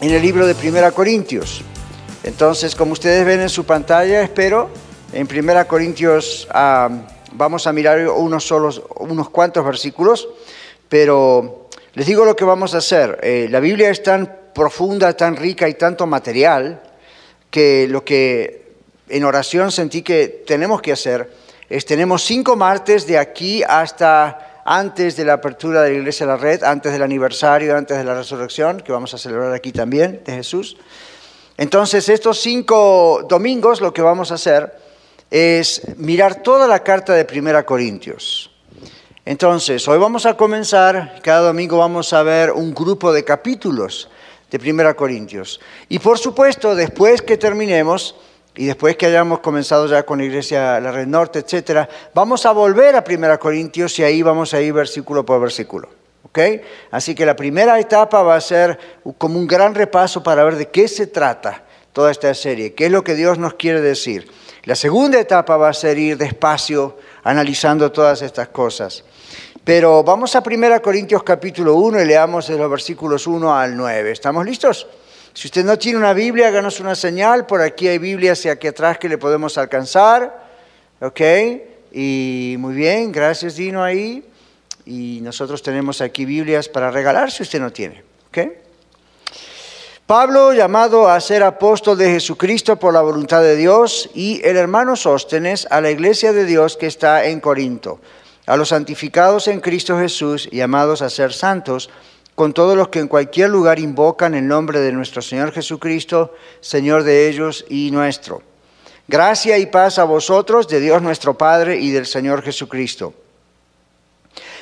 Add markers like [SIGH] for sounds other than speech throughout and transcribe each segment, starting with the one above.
en el libro de Primera Corintios. Entonces, como ustedes ven en su pantalla, espero, en Primera Corintios ah, vamos a mirar unos, solos, unos cuantos versículos, pero les digo lo que vamos a hacer. Eh, la Biblia es tan profunda, tan rica y tanto material que lo que en oración sentí que tenemos que hacer es, tenemos cinco martes de aquí hasta antes de la apertura de la Iglesia de la Red, antes del aniversario, antes de la resurrección, que vamos a celebrar aquí también, de Jesús. Entonces, estos cinco domingos lo que vamos a hacer es mirar toda la carta de Primera Corintios. Entonces, hoy vamos a comenzar, cada domingo vamos a ver un grupo de capítulos de Primera Corintios. Y por supuesto, después que terminemos, y después que hayamos comenzado ya con la iglesia, la red norte, etcétera, vamos a volver a 1 Corintios y ahí vamos a ir versículo por versículo. ¿ok? Así que la primera etapa va a ser como un gran repaso para ver de qué se trata toda esta serie, qué es lo que Dios nos quiere decir. La segunda etapa va a ser ir despacio analizando todas estas cosas. Pero vamos a 1 Corintios capítulo 1 y leamos los versículos 1 al 9. ¿Estamos listos? Si usted no tiene una Biblia, háganos una señal. Por aquí hay Biblias y aquí atrás que le podemos alcanzar. ¿Ok? Y muy bien, gracias Dino ahí. Y nosotros tenemos aquí Biblias para regalar si usted no tiene. ¿Ok? Pablo, llamado a ser apóstol de Jesucristo por la voluntad de Dios, y el hermano Sóstenes a la iglesia de Dios que está en Corinto, a los santificados en Cristo Jesús, llamados a ser santos, con todos los que en cualquier lugar invocan el nombre de nuestro Señor Jesucristo, Señor de ellos y nuestro. Gracia y paz a vosotros, de Dios nuestro Padre y del Señor Jesucristo.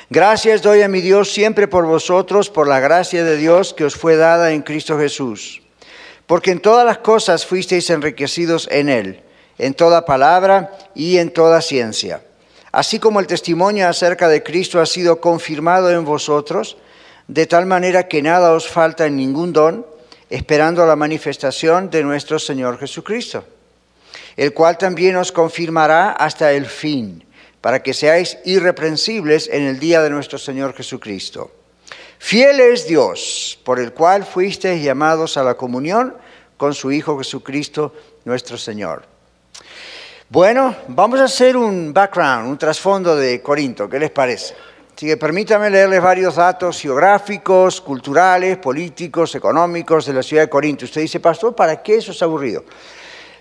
Gracias doy a mi Dios siempre por vosotros, por la gracia de Dios que os fue dada en Cristo Jesús. Porque en todas las cosas fuisteis enriquecidos en Él, en toda palabra y en toda ciencia. Así como el testimonio acerca de Cristo ha sido confirmado en vosotros, de tal manera que nada os falta en ningún don, esperando la manifestación de nuestro Señor Jesucristo, el cual también os confirmará hasta el fin, para que seáis irreprensibles en el día de nuestro Señor Jesucristo. Fiel es Dios, por el cual fuisteis llamados a la comunión con su Hijo Jesucristo, nuestro Señor. Bueno, vamos a hacer un background, un trasfondo de Corinto, ¿qué les parece? Así que permítame leerles varios datos geográficos, culturales, políticos, económicos de la ciudad de Corinto. Usted dice, pastor, ¿para qué eso es aburrido?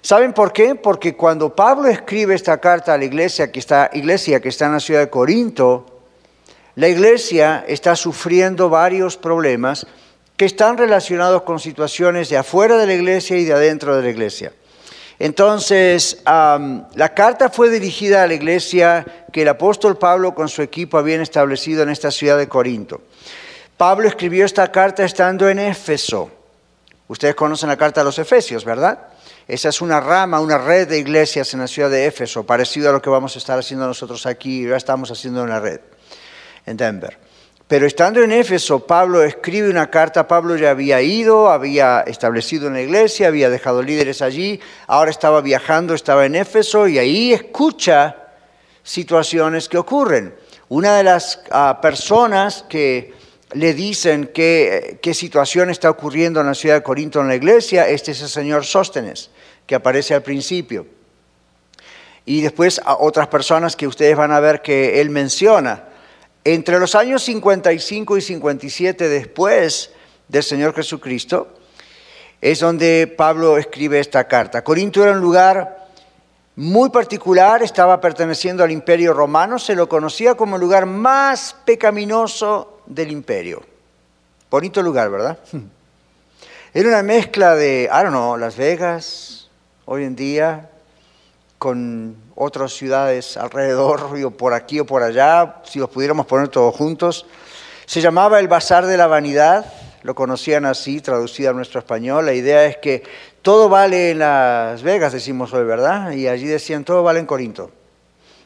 ¿Saben por qué? Porque cuando Pablo escribe esta carta a la iglesia que está, iglesia que está en la ciudad de Corinto, la iglesia está sufriendo varios problemas que están relacionados con situaciones de afuera de la iglesia y de adentro de la iglesia. Entonces, la carta fue dirigida a la iglesia que el apóstol Pablo con su equipo habían establecido en esta ciudad de Corinto. Pablo escribió esta carta estando en Éfeso. Ustedes conocen la carta a los Efesios, ¿verdad? Esa es una rama, una red de iglesias en la ciudad de Éfeso, parecido a lo que vamos a estar haciendo nosotros aquí, ya estamos haciendo una red en Denver. Pero estando en Éfeso, Pablo escribe una carta, Pablo ya había ido, había establecido una iglesia, había dejado líderes allí, ahora estaba viajando, estaba en Éfeso y ahí escucha situaciones que ocurren. Una de las ah, personas que le dicen qué, situación está ocurriendo en la ciudad de Corinto en la iglesia, este es el señor Sóstenes, que aparece al principio. Y después otras personas que ustedes van a ver que él menciona. Entre los años 55 y 57 después del Señor Jesucristo, es donde Pablo escribe esta carta. Corinto era un lugar muy particular, estaba perteneciendo al imperio romano, se lo conocía como el lugar más pecaminoso del imperio. Bonito lugar, ¿verdad? [LAUGHS] Era una mezcla de, I don't know, Las Vegas, hoy en día, con otras ciudades alrededor, [LAUGHS] o por aquí o por allá, si los pudiéramos poner todos juntos. Se llamaba el Bazar de la Vanidad, lo conocían así, traducida a nuestro español. La idea es que todo vale en Las Vegas, decimos hoy, ¿verdad? Y allí decían, todo vale en Corinto.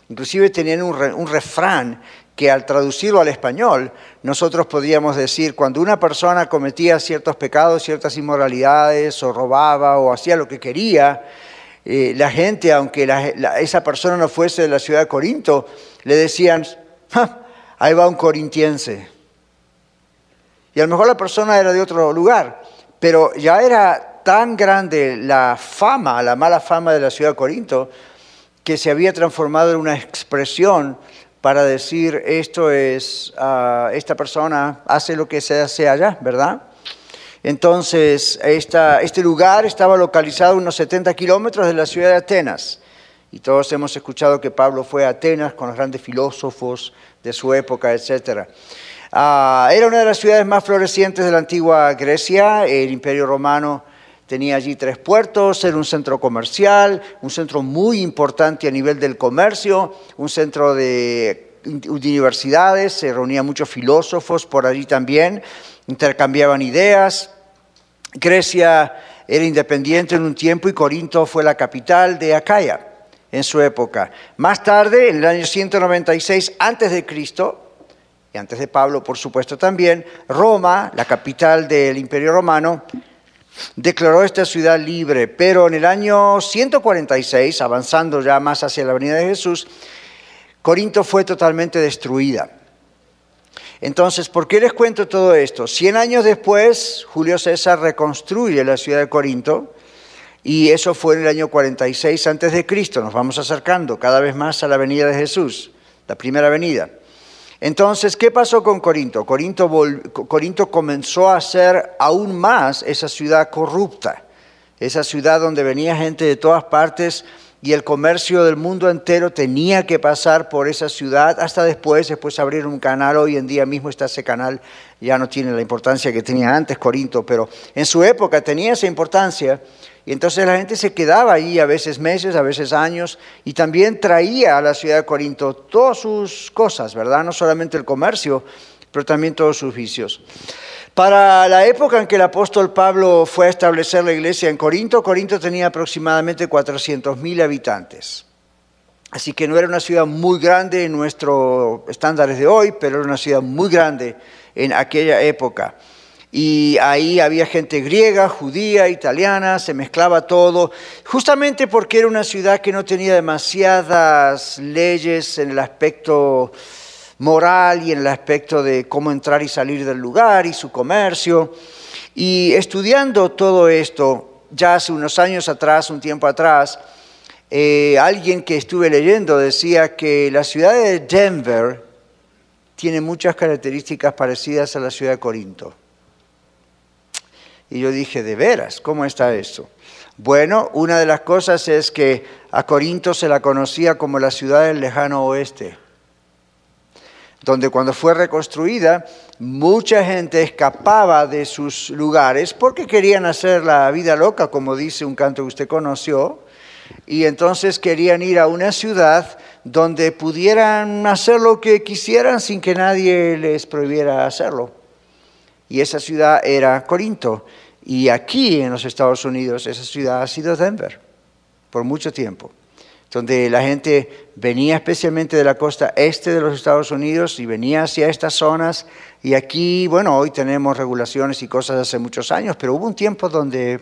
Inclusive tenían un, refrán que al traducirlo al español, nosotros podríamos decir, cuando una persona cometía ciertos pecados, ciertas inmoralidades, o robaba, o hacía lo que quería, eh, la gente, aunque esa persona no fuese de la ciudad de Corinto, le decían, ahí va un corintiense. Y a lo mejor la persona era de otro lugar, pero ya era tan grande la fama, la mala fama de la ciudad de Corinto, que se había transformado en una expresión para decir esto es, ah, esta persona hace lo que se hace allá, ¿verdad? Entonces, este lugar estaba localizado unos 70 kilómetros de la ciudad de Atenas. Y todos hemos escuchado que Pablo fue a Atenas con los grandes filósofos de su época, etc. Ah, era una de las ciudades más florecientes de la antigua Grecia. El imperio romano tenía allí tres puertos, era un centro comercial, un centro muy importante a nivel del comercio, un centro de universidades, se reunían muchos filósofos por allí también, intercambiaban ideas. Grecia era independiente en un tiempo y Corinto fue la capital de Acaya en su época. Más tarde, en el año 196 antes de Cristo, y antes de Pablo, por supuesto también, Roma, la capital del Imperio Romano, declaró esta ciudad libre, pero en el año 146, avanzando ya más hacia la venida de Jesús, Corinto fue totalmente destruida. Entonces, ¿por qué les cuento todo esto? Cien años después, Julio César reconstruye la ciudad de Corinto y eso fue en el año 46 antes de Cristo. Nos vamos acercando cada vez más a la venida de Jesús, la primera venida. Entonces, ¿qué pasó con Corinto? Corinto, Corinto comenzó a ser aún más esa ciudad corrupta, esa ciudad donde venía gente de todas partes y el comercio del mundo entero tenía que pasar por esa ciudad hasta después, después abrir un canal, hoy en día mismo está ese canal, ya no tiene la importancia que tenía antes Corinto, pero en su época tenía esa importancia y entonces la gente se quedaba ahí a veces meses, a veces años, y también traía a la ciudad de Corinto todas sus cosas, ¿verdad? No solamente el comercio, pero también todos sus vicios. Para la época en que el apóstol Pablo fue a establecer la iglesia en Corinto, Corinto tenía aproximadamente 400.000 habitantes. Así que no era una ciudad muy grande en nuestros estándares de hoy, pero era una ciudad muy grande en aquella época y ahí había gente griega, judía, italiana, se mezclaba todo, justamente porque era una ciudad que no tenía demasiadas leyes en el aspecto moral y en el aspecto de cómo entrar y salir del lugar y su comercio. Y estudiando todo esto, ya hace unos años atrás, un tiempo atrás, eh, alguien que estuve leyendo decía que la ciudad de Denver tiene muchas características parecidas a la ciudad de Corinto. Y yo dije, ¿de veras? ¿Cómo está eso? Bueno, una de las cosas es que a Corinto se la conocía como la ciudad del lejano oeste, donde cuando fue reconstruida mucha gente escapaba de sus lugares porque querían hacer la vida loca, como dice un canto que usted conoció, y entonces querían ir a una ciudad donde pudieran hacer lo que quisieran sin que nadie les prohibiera hacerlo y esa ciudad era Corinto. Y aquí en los Estados Unidos esa ciudad ha sido Denver por mucho tiempo, donde la gente venía especialmente de la costa este de los Estados Unidos y venía hacia estas zonas. Y aquí, bueno, hoy tenemos regulaciones y cosas hace muchos años, pero hubo un tiempo donde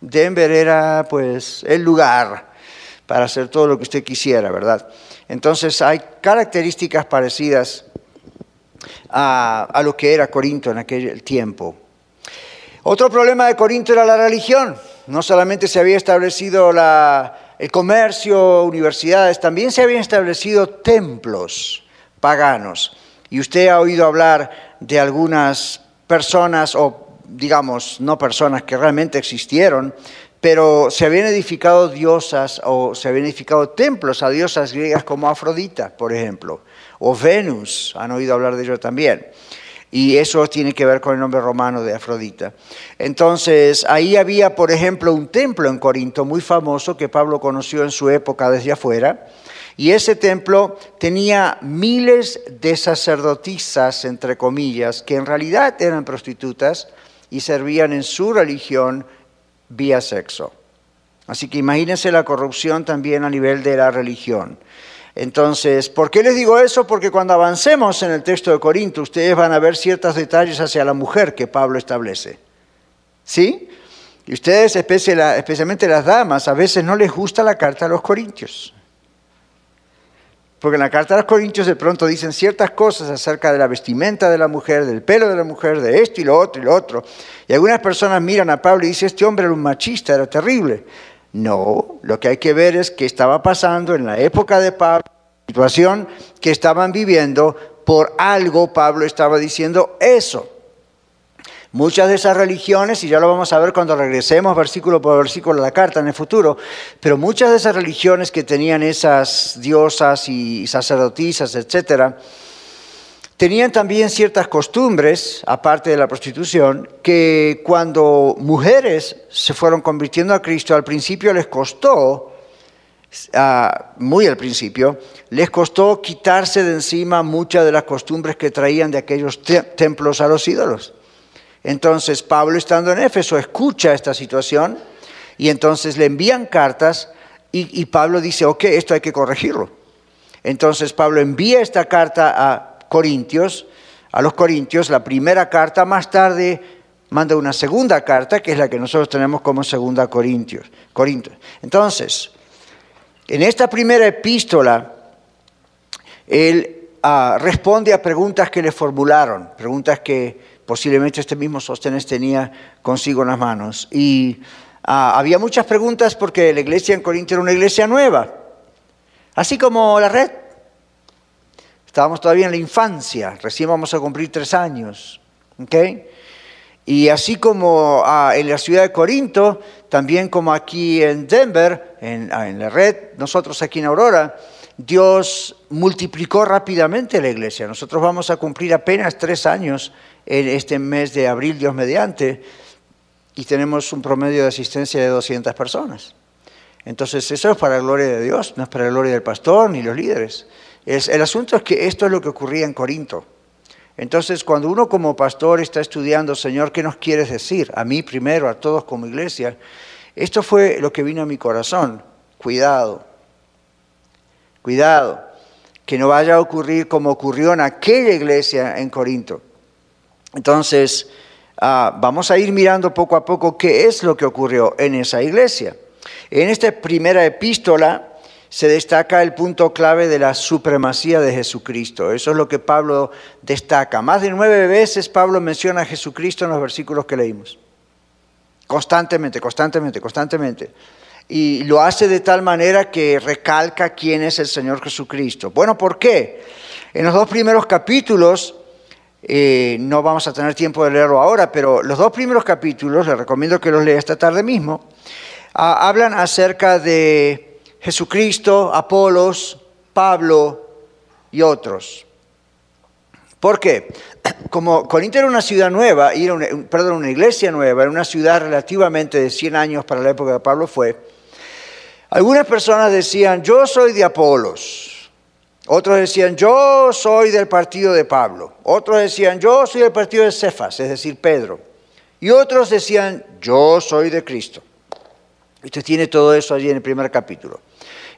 Denver era pues el lugar para hacer todo lo que usted quisiera, ¿verdad? Entonces hay características parecidas a, lo que era Corinto en aquel tiempo. Otro problema de Corinto era la religión. No solamente se había establecido el comercio, universidades, también se habían establecido templos paganos. Y usted ha oído hablar de algunas personas, o digamos, no personas que realmente existieron, pero se habían edificado diosas o se habían edificado templos a diosas griegas como Afrodita, por ejemplo o Venus, han oído hablar de ello también. Y eso tiene que ver con el nombre romano de Afrodita. Entonces, ahí había, por ejemplo, un templo en Corinto muy famoso que Pablo conoció en su época desde afuera. Y ese templo tenía miles de sacerdotisas, entre comillas, que en realidad eran prostitutas y servían en su religión vía sexo. Así que imagínense la corrupción también a nivel de la religión. Entonces, ¿por qué les digo eso? Porque cuando avancemos en el texto de Corinto, ustedes van a ver ciertos detalles hacia la mujer que Pablo establece. ¿Sí? Y ustedes, especialmente las damas, a veces no les gusta la carta a los corintios. Porque en la carta a los corintios de pronto dicen ciertas cosas acerca de la vestimenta de la mujer, del pelo de la mujer, de esto y lo otro y lo otro. Y algunas personas miran a Pablo y dicen, este hombre era un machista, era terrible. No, lo que hay que ver es qué estaba pasando en la época de Pablo, situación que estaban viviendo, por algo Pablo estaba diciendo eso. Muchas de esas religiones, y ya lo vamos a ver cuando regresemos versículo por versículo a la carta en el futuro, pero muchas de esas religiones que tenían esas diosas y sacerdotisas, etcétera, tenían también ciertas costumbres, aparte de la prostitución, que cuando mujeres se fueron convirtiendo a Cristo, al principio les costó, ah, muy al principio, les costó quitarse de encima muchas de las costumbres que traían de aquellos templos a los ídolos. Entonces Pablo, estando en Éfeso, escucha esta situación y entonces le envían cartas y, y Pablo dice, ok, esto hay que corregirlo. Entonces Pablo envía esta carta a Corintios, a los Corintios, la primera carta, más tarde manda una segunda carta, que es la que nosotros tenemos como segunda Corintios. Entonces, en esta primera epístola, él ah, responde a preguntas que le formularon, preguntas que posiblemente este mismo Sóstenes tenía consigo en las manos. Y ah, había muchas preguntas porque la iglesia en Corinto era una iglesia nueva, así como la red. Estábamos todavía en la infancia, recién vamos a cumplir tres años. Y así como ah, en la ciudad de Corinto, también como aquí en Denver, en, ah, en la red, nosotros aquí en Aurora, Dios multiplicó rápidamente la iglesia. Nosotros vamos a cumplir apenas tres años en este mes de abril, Dios mediante, y tenemos un promedio de asistencia de 200 personas. Entonces eso es para la gloria de Dios, no es para la gloria del pastor ni los líderes el asunto es que esto es lo que ocurría en Corinto. Entonces, cuando uno como pastor está estudiando, Señor, ¿qué nos quieres decir? A mí primero, a todos como iglesia. Esto fue lo que vino a mi corazón. Cuidado, cuidado, que no vaya a ocurrir como ocurrió en aquella iglesia en Corinto. Entonces, ah, vamos a ir mirando poco a poco qué es lo que ocurrió en esa iglesia. En esta primera epístola, se destaca el punto clave de la supremacía de Jesucristo. Eso es lo que Pablo destaca. Más de nueve veces Pablo menciona a Jesucristo en los versículos que leímos. Constantemente, constantemente, constantemente. Y lo hace de tal manera que recalca quién es el Señor Jesucristo. Bueno, ¿por qué? En los dos primeros capítulos, eh, no vamos a tener tiempo de leerlo ahora, pero los dos primeros capítulos, les recomiendo que los lea esta tarde mismo, ah, hablan acerca de Jesucristo, Apolos, Pablo y otros. ¿Por qué? [CLEARS THROAT] Como Corinto era una ciudad nueva, era una, perdón, una iglesia nueva, era una ciudad relativamente de 100 años para la época de Pablo fue, algunas personas decían, yo soy de Apolos. Otros decían, yo soy del partido de Pablo. Otros decían, yo soy del partido de Cefas, es decir, Pedro. Y otros decían, yo soy de Cristo. Usted tiene todo eso allí en el primer capítulo.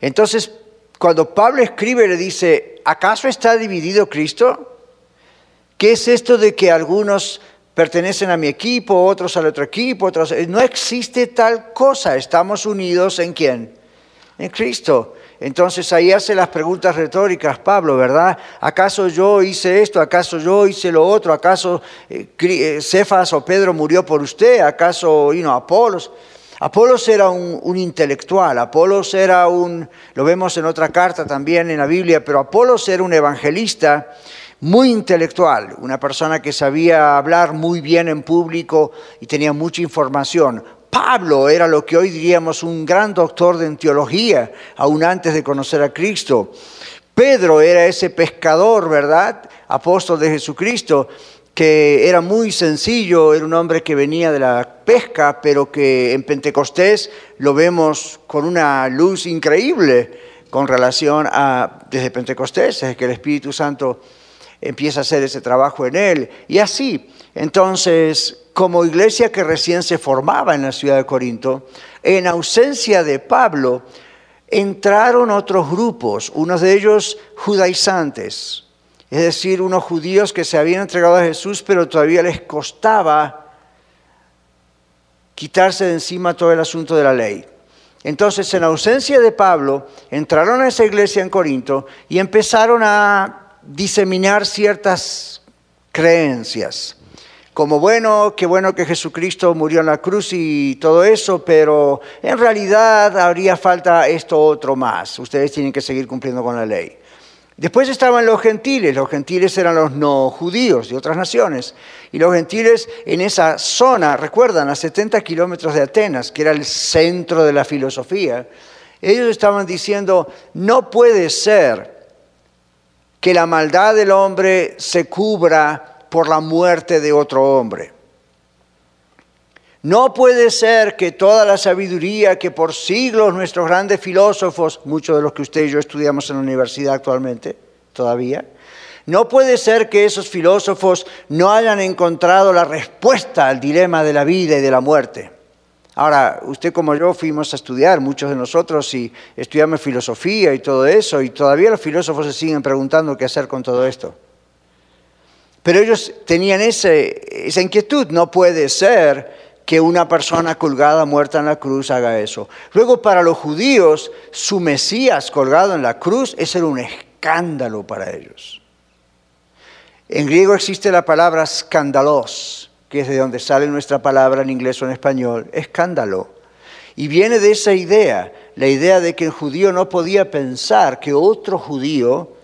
Entonces, cuando Pablo escribe, le dice, ¿acaso está dividido Cristo? ¿Qué es esto de que algunos pertenecen a mi equipo, otros al otro equipo, otros... No existe tal cosa, estamos unidos en quién? En Cristo. Entonces ahí hace las preguntas retóricas Pablo, ¿verdad? ¿Acaso yo hice esto? ¿Acaso yo hice lo otro? ¿Acaso eh, eh, Cefas o Pedro murió por usted? ¿Acaso you Apolos? Apolos era un, intelectual, Apolos era un, lo vemos en otra carta también en la Biblia, pero Apolos era un evangelista muy intelectual, una persona que sabía hablar muy bien en público y tenía mucha información. Pablo era lo que hoy diríamos un gran doctor de teología, aún antes de conocer a Cristo. Pedro era ese pescador, ¿verdad? Apóstol de Jesucristo que era muy sencillo, era un hombre que venía de la pesca, pero que en Pentecostés lo vemos con una luz increíble, con relación a desde Pentecostés, desde que el Espíritu Santo empieza a hacer ese trabajo en él. Y así, entonces, como iglesia que recién se formaba en la ciudad de Corinto, en ausencia de Pablo, entraron otros grupos, unos de ellos judaizantes, es decir, unos judíos que se habían entregado a Jesús, pero todavía les costaba quitarse de encima todo el asunto de la ley. Entonces, en ausencia de Pablo, entraron a esa iglesia en Corinto y empezaron a diseminar ciertas creencias como bueno, qué bueno que Jesucristo murió en la cruz y todo eso, pero en realidad habría falta esto otro más. Ustedes tienen que seguir cumpliendo con la ley. Después estaban los gentiles, los gentiles eran los no judíos de otras naciones, y los gentiles en esa zona, recuerdan, a 70 kilómetros de Atenas, que era el centro de la filosofía, ellos estaban diciendo, no puede ser que la maldad del hombre se cubra por la muerte de otro hombre. No puede ser que toda la sabiduría que por siglos nuestros grandes filósofos, muchos de los que usted y yo estudiamos en la universidad actualmente, todavía, no puede ser que esos filósofos no hayan encontrado la respuesta al dilema de la vida y de la muerte. Ahora, usted como yo fuimos a estudiar, muchos de nosotros, y estudiamos filosofía y todo eso, y todavía los filósofos se siguen preguntando qué hacer con todo esto. Pero ellos tenían esa inquietud, no puede ser que una persona colgada, muerta en la cruz, haga eso. Luego, para los judíos, su Mesías colgado en la cruz, era un escándalo para ellos. En griego existe la palabra escándalos, que es de donde sale nuestra palabra en inglés o en español, escándalo. Y viene de esa idea, la idea de que el judío no podía pensar que otro judío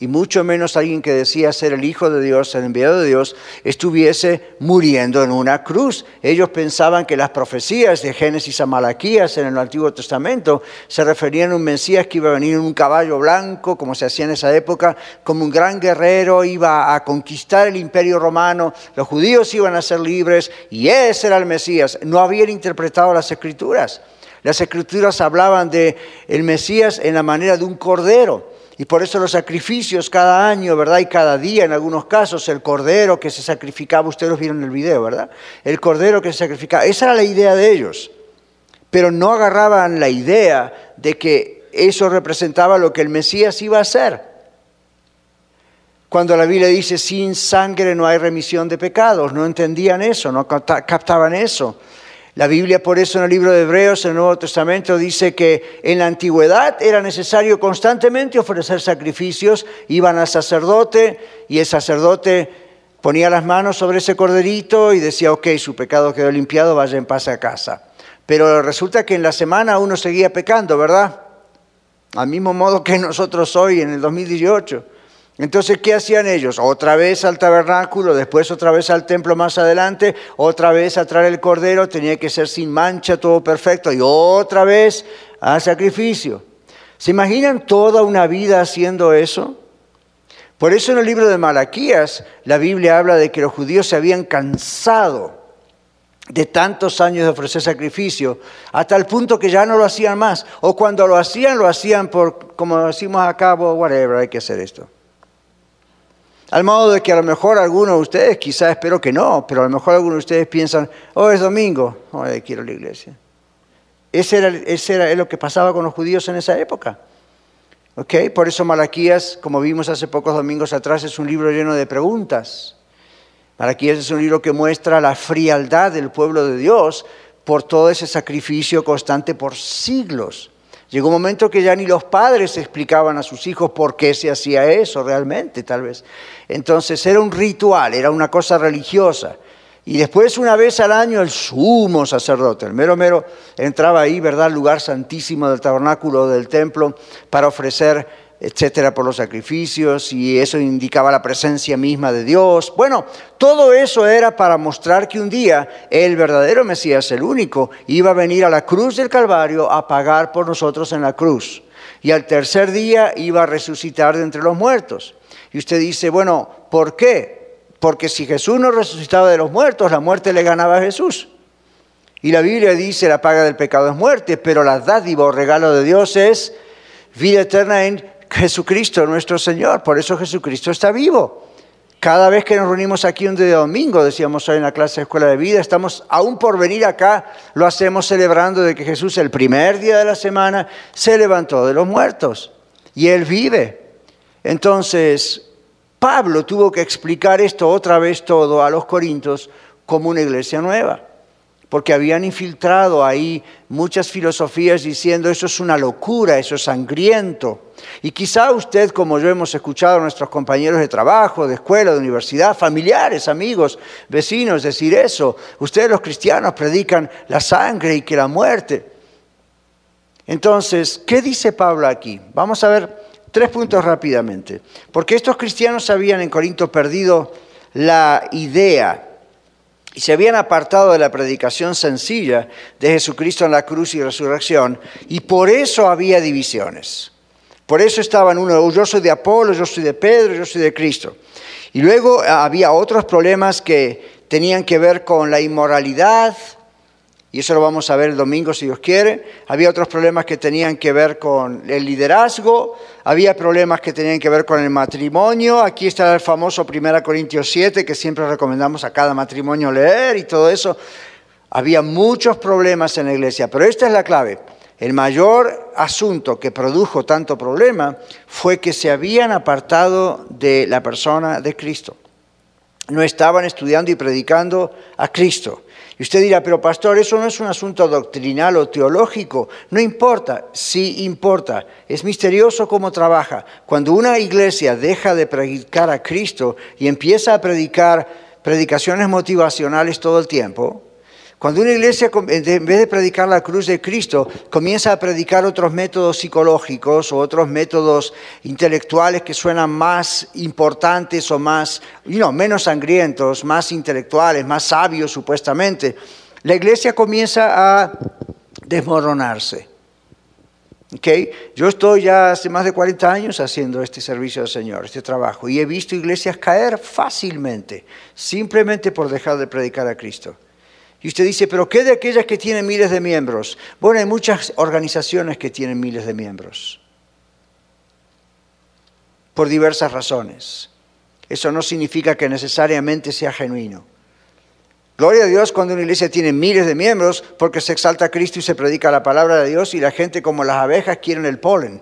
y mucho menos alguien que decía ser el Hijo de Dios, el enviado de Dios, estuviese muriendo en una cruz. Ellos pensaban que las profecías de Génesis a Malaquías en el Antiguo Testamento se referían a un Mesías que iba a venir en un caballo blanco, como se hacía en esa época, como un gran guerrero, iba a conquistar el imperio romano, los judíos iban a ser libres y ese era el Mesías. No habían interpretado las escrituras. Las escrituras hablaban de el Mesías en la manera de un cordero. Y por eso los sacrificios cada año, ¿verdad? Y cada día, en algunos casos, el cordero que se sacrificaba, ustedes lo vieron en el video, ¿verdad? El cordero que se sacrificaba, esa era la idea de ellos. Pero no agarraban la idea de que eso representaba lo que el Mesías iba a hacer. Cuando la Biblia dice, sin sangre no hay remisión de pecados, no entendían eso, no captaban eso. La Biblia por eso en el libro de Hebreos, en el Nuevo Testamento, dice que en la antigüedad era necesario constantemente ofrecer sacrificios, iban al sacerdote y el sacerdote ponía las manos sobre ese corderito y decía, ok, su pecado quedó limpiado, vaya en paz a casa. Pero resulta que en la semana uno seguía pecando, ¿verdad? Al mismo modo que [LAUGHS] nosotros hoy en el 2018. Entonces, ¿qué hacían ellos? Otra vez al tabernáculo, después otra vez al templo más adelante, otra vez a traer el cordero, tenía que ser sin mancha, todo perfecto, y otra vez al sacrificio. ¿Se imaginan toda una vida haciendo eso? Por eso en el libro de Malaquías la Biblia habla de que los judíos se habían cansado de tantos años de ofrecer sacrificio, hasta el punto que ya no lo hacían más. O cuando lo hacían, lo hacían por, como decimos acá, whatever, hay que hacer esto. Al modo de que a lo mejor algunos de ustedes, quizás espero que no, pero a lo mejor algunos de ustedes piensan, oh, es domingo, hoy quiero la iglesia. Ese era, era lo que pasaba con los judíos en esa época. Por eso Malaquías, como vimos hace pocos domingos atrás, es un libro lleno de preguntas. Malaquías es un libro que muestra la frialdad del pueblo de Dios por todo ese sacrificio constante por siglos. Llegó un momento que ya ni los padres explicaban a sus hijos por qué se hacía eso realmente, tal vez. Entonces era un ritual, era una cosa religiosa. Y después una vez al año el sumo sacerdote, el mero mero, entraba ahí, ¿verdad?, al lugar santísimo del tabernáculo del templo para ofrecer etcétera, por los sacrificios, y eso indicaba la presencia misma de Dios. Bueno, todo eso era para mostrar que un día el verdadero Mesías, el único, iba a venir a la cruz del Calvario a pagar por nosotros en la cruz. Y al tercer día iba a resucitar de entre los muertos. Y usted dice, bueno, ¿por qué? Porque si Jesús no resucitaba de los muertos, la muerte le ganaba a Jesús. Y la Biblia dice, la paga del pecado es muerte, pero la dádiva o regalo de Dios es vida eterna en Jesucristo nuestro Señor. Por eso Jesucristo está vivo. Cada vez que nos reunimos aquí un día de domingo, decíamos hoy en la clase de Escuela de Vida, estamos aún por venir acá, lo hacemos celebrando de que Jesús el primer día de la semana se levantó de los muertos y Él vive. Entonces, Pablo tuvo que explicar esto otra vez todo a los corintios como una iglesia nueva porque habían infiltrado ahí muchas filosofías diciendo eso es una locura, eso es sangriento. Y quizá usted, como yo hemos escuchado a nuestros compañeros de trabajo, de escuela, de universidad, familiares, amigos, vecinos decir eso. Ustedes los cristianos predican la sangre y que la muerte. Entonces, ¿qué dice Pablo aquí? Vamos a ver tres puntos rápidamente. Porque estos cristianos habían en Corinto perdido la idea y se habían apartado de la predicación sencilla de Jesucristo en la cruz y resurrección, y por eso había divisiones. Por eso estaban uno, yo soy de Apolo, yo soy de Pedro, yo soy de Cristo. Y luego había otros problemas que tenían que ver con la inmoralidad, y eso lo vamos a ver el domingo si Dios quiere. Había otros problemas que tenían que ver con el liderazgo, había problemas que tenían que ver con el matrimonio. Aquí está el famoso 1 Corintios 7 que siempre recomendamos a cada matrimonio leer y todo eso. Había muchos problemas en la iglesia, pero esta es la clave. El mayor asunto que produjo tanto problema fue que se habían apartado de la persona de Cristo. No estaban estudiando y predicando a Cristo y usted dirá, pero pastor, eso no es un asunto doctrinal o teológico. No importa, sí importa. Es misterioso cómo trabaja. Cuando una iglesia deja de predicar a Cristo y empieza a predicar predicaciones motivacionales todo el tiempo, cuando una iglesia, en vez de predicar la cruz de Cristo, comienza a predicar otros métodos psicológicos o otros métodos intelectuales que suenan más importantes o más, no, menos sangrientos, más intelectuales, más sabios supuestamente, la iglesia comienza a desmoronarse. Okay. Yo estoy ya hace más de 40 años haciendo este servicio al Señor, este trabajo, y he visto iglesias caer fácilmente, simplemente por dejar de predicar a Cristo. Y usted dice, pero ¿qué de aquellas que tienen miles de miembros? Bueno, hay muchas organizaciones que tienen miles de miembros, por diversas razones. Eso no significa que necesariamente sea genuino. Gloria a Dios cuando una iglesia tiene miles de miembros porque se exalta a Cristo y se predica la palabra de Dios y la gente como las abejas quieren el polen.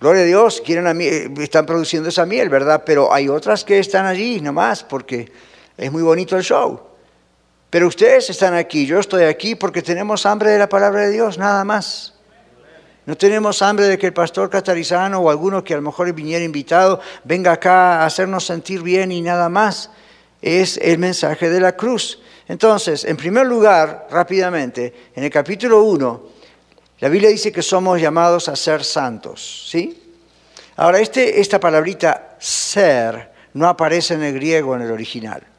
Gloria a Dios, quieren están produciendo esa miel, ¿verdad? Pero hay otras que están allí nomás porque es muy bonito el show. Pero ustedes están aquí, yo estoy aquí porque tenemos hambre de la palabra de Dios, nada más. No tenemos hambre de que el pastor catarizano o alguno que a lo mejor viniera invitado venga acá a hacernos sentir bien y nada más. Es el mensaje de la cruz. Entonces, en primer lugar, rápidamente, en el capítulo 1, la Biblia dice que somos llamados a ser santos, ¿sí? Ahora, este, esta palabrita ser no aparece en el griego en el original.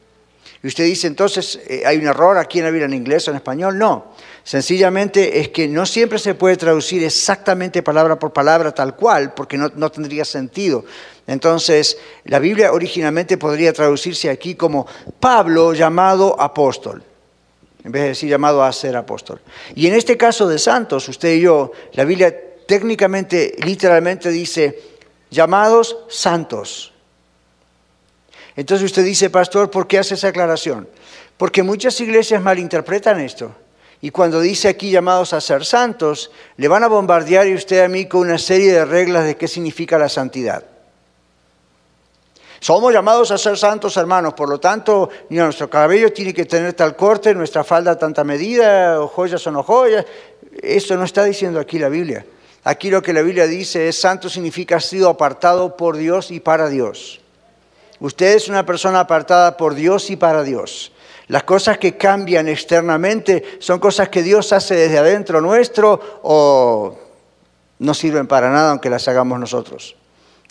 Y usted dice, entonces, eh, ¿hay un error aquí en la Biblia en inglés o en español? No. Sencillamente es que no siempre se puede traducir exactamente palabra por palabra tal cual, porque no, no tendría sentido. Entonces, la Biblia originalmente podría traducirse aquí como Pablo llamado apóstol, en vez de decir llamado a ser apóstol. Y en este caso de santos, usted y yo, la Biblia técnicamente, literalmente dice llamados santos. Entonces usted dice, pastor, ¿por qué hace esa aclaración? Porque muchas iglesias malinterpretan esto. Y cuando dice aquí llamados a ser santos, le van a bombardear y usted a mí con una serie de reglas de qué significa la santidad. Somos llamados a ser santos, hermanos, por lo tanto, nuestro cabello tiene que tener tal corte, nuestra falda tanta medida, o joyas o no joyas. Eso no está diciendo aquí la Biblia. Aquí lo que la Biblia dice es santo significa sido apartado por Dios y para Dios. Usted es una persona apartada por Dios y para Dios. Las cosas que cambian externamente son cosas que Dios hace desde adentro nuestro o no sirven para nada aunque las hagamos nosotros.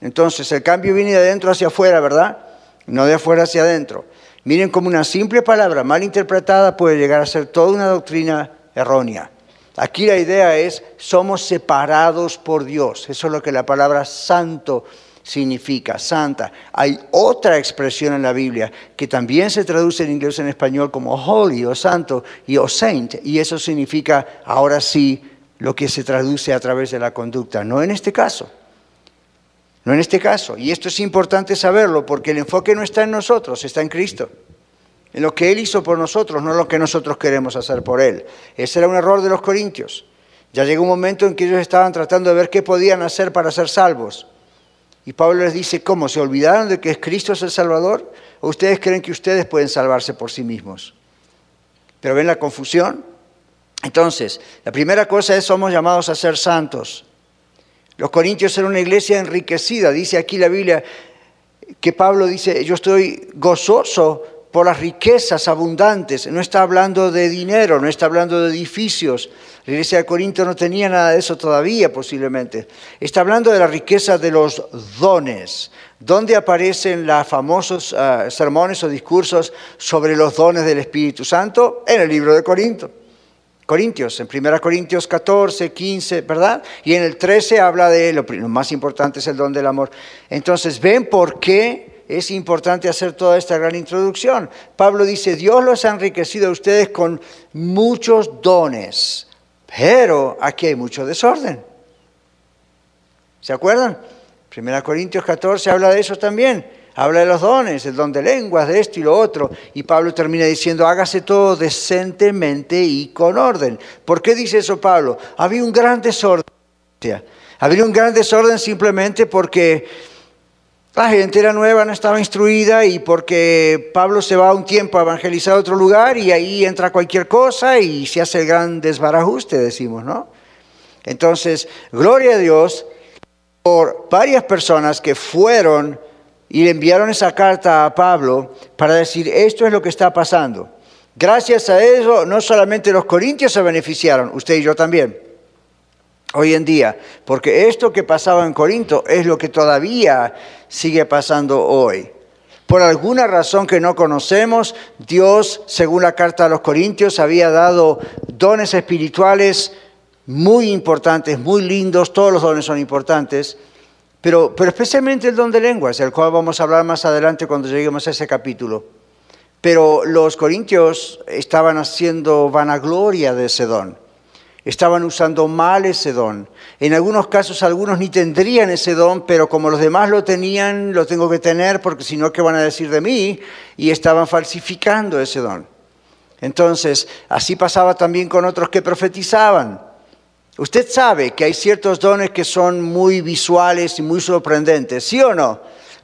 Entonces el cambio viene de adentro hacia afuera, ¿verdad? No de afuera hacia adentro. Miren cómo una simple palabra mal interpretada puede llegar a ser toda una doctrina errónea. Aquí la idea es, somos separados por Dios. Eso es lo que la palabra santo santa. Hay otra expresión en la Biblia que también se traduce en inglés en español como holy o santo y o saint, y eso significa ahora sí lo que se traduce a través de la conducta, no en este caso. No en este caso. Y esto es importante saberlo porque el enfoque no está en nosotros, está en Cristo. En lo que Él hizo por nosotros, no lo que nosotros queremos hacer por Él. Ese era un error de los corintios. Ya llegó un momento en que ellos estaban tratando de ver qué podían hacer para ser salvos. Y Pablo les dice, ¿cómo? ¿Se olvidaron de que Cristo es el Salvador? ¿O ustedes creen que ustedes pueden salvarse por sí mismos? ¿Pero ven la confusión? Entonces, la primera cosa es, somos llamados a ser santos. Los corintios eran una iglesia enriquecida. Dice aquí la Biblia que Pablo dice, yo estoy gozoso por las riquezas abundantes. No está hablando de dinero, no está hablando de edificios. La iglesia de Corinto no tenía nada de eso todavía posiblemente. Está hablando de la riqueza de los dones. ¿Dónde aparecen los famosos ah, sermones o discursos sobre los dones del Espíritu Santo? En el libro de Corinto. Corintios, en 1 Corintios 14, 15, ¿verdad? Y en el 13 habla de lo, lo más importante es el don del amor. Entonces, ¿ven por qué es importante hacer toda esta gran introducción? Pablo dice, Dios los ha enriquecido a ustedes con muchos dones, pero aquí hay mucho desorden. ¿Se acuerdan? 1 Corintios 14 habla de eso también. Habla de los dones, el don de lenguas, de esto y lo otro. Y Pablo termina diciendo, hágase todo decentemente y con orden. ¿Por qué dice eso Pablo? Había un gran desorden. Había un gran desorden simplemente porque la gente era nueva, no estaba instruida y porque Pablo se va un tiempo a evangelizar a otro lugar y ahí entra cualquier cosa y se hace el gran desbarajuste, decimos, ¿no? Entonces, gloria a Dios por varias personas que fueron y le enviaron esa carta a Pablo para decir, esto es lo que está pasando. Gracias a eso, no solamente los corintios se beneficiaron, usted y yo también, hoy en día, porque esto que pasaba en Corinto es lo que todavía sigue pasando hoy. Por alguna razón que no conocemos, Dios, según la carta a los Corintios, había dado dones espirituales muy importantes, muy lindos, todos los dones son importantes, pero, especialmente el don de lenguas, el cual vamos a hablar más adelante cuando lleguemos a ese capítulo. Pero los corintios estaban haciendo vanagloria de ese don. Estaban usando mal ese don. En algunos casos algunos ni tendrían ese don, pero como los demás lo tenían, lo tengo que tener porque si no, ¿qué van a decir de mí? Y estaban falsificando ese don. Entonces, así pasaba también con otros que profetizaban. Usted sabe que hay ciertos dones que son muy visuales y muy sorprendentes, ¿sí o no?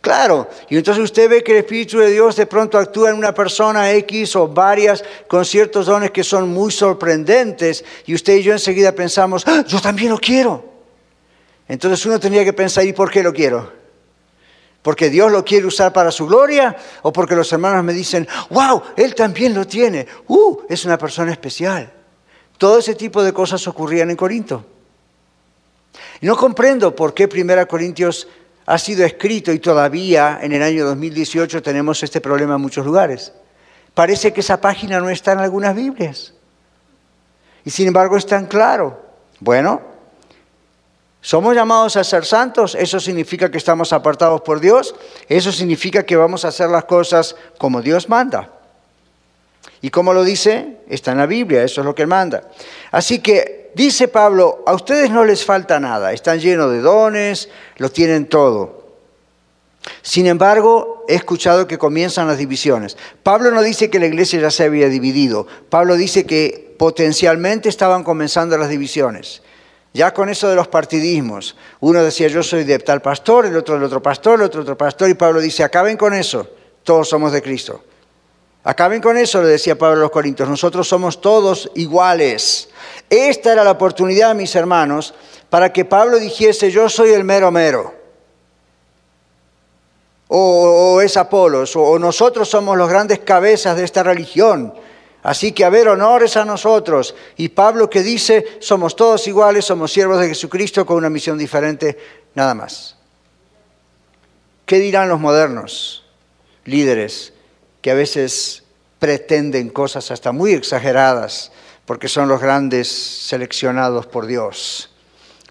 Claro, y entonces usted ve que el Espíritu de Dios de pronto actúa en una persona X o varias con ciertos dones que son muy sorprendentes y usted y yo enseguida pensamos, ¡Ah, yo también lo quiero. Entonces uno tendría que pensar, ¿y por qué lo quiero? ¿Porque Dios lo quiere usar para su gloria? ¿O porque los hermanos me dicen, wow, Él también lo tiene? ¡Uh, es una persona especial! Todo ese tipo de cosas ocurrían en Corinto. No comprendo por qué Primera Corintios ha sido escrito y todavía en el año 2018 tenemos este problema en muchos lugares. Parece que esa página no está en algunas Biblias. Y sin embargo es tan claro. Bueno, somos llamados a ser santos, eso significa que estamos apartados por Dios, eso significa que vamos a hacer las cosas como Dios manda. ¿Y cómo lo dice? Está en la Biblia, eso es lo que manda. Así que dice Pablo, a ustedes no les falta nada, están llenos de dones, lo tienen todo. Sin embargo, he escuchado que comienzan las divisiones. Pablo no dice que la iglesia ya se había dividido, Pablo dice que potencialmente estaban comenzando las divisiones. Ya con eso de los partidismos, uno decía yo soy de tal pastor, el otro del otro pastor, el otro otro pastor, y Pablo dice acaben con eso, todos somos de Cristo. Acaben con eso, le decía Pablo a los Corintios, nosotros somos todos iguales. Esta era la oportunidad, mis hermanos, para que Pablo dijese, yo soy el mero mero. O, es Apolos, o, nosotros somos los grandes cabezas de esta religión. Así que a ver, honores a nosotros. Y Pablo que dice, somos todos iguales, somos siervos de Jesucristo con una misión diferente, nada más. ¿Qué dirán los modernos líderes que a veces pretenden cosas hasta muy exageradas porque son los grandes seleccionados por Dios.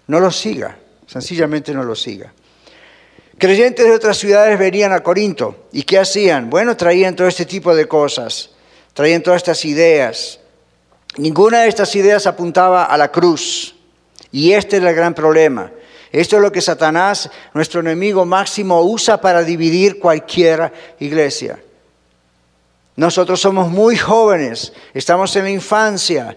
No los siga, sencillamente no los siga. Creyentes de otras ciudades venían a Corinto y ¿qué hacían? Bueno, traían todo este tipo de cosas, traían todas estas ideas. Ninguna de estas ideas apuntaba a la cruz, Y este es el gran problema. Esto es lo que Satanás, nuestro enemigo máximo, usa para dividir cualquier iglesia. Nosotros somos muy jóvenes, estamos en la infancia.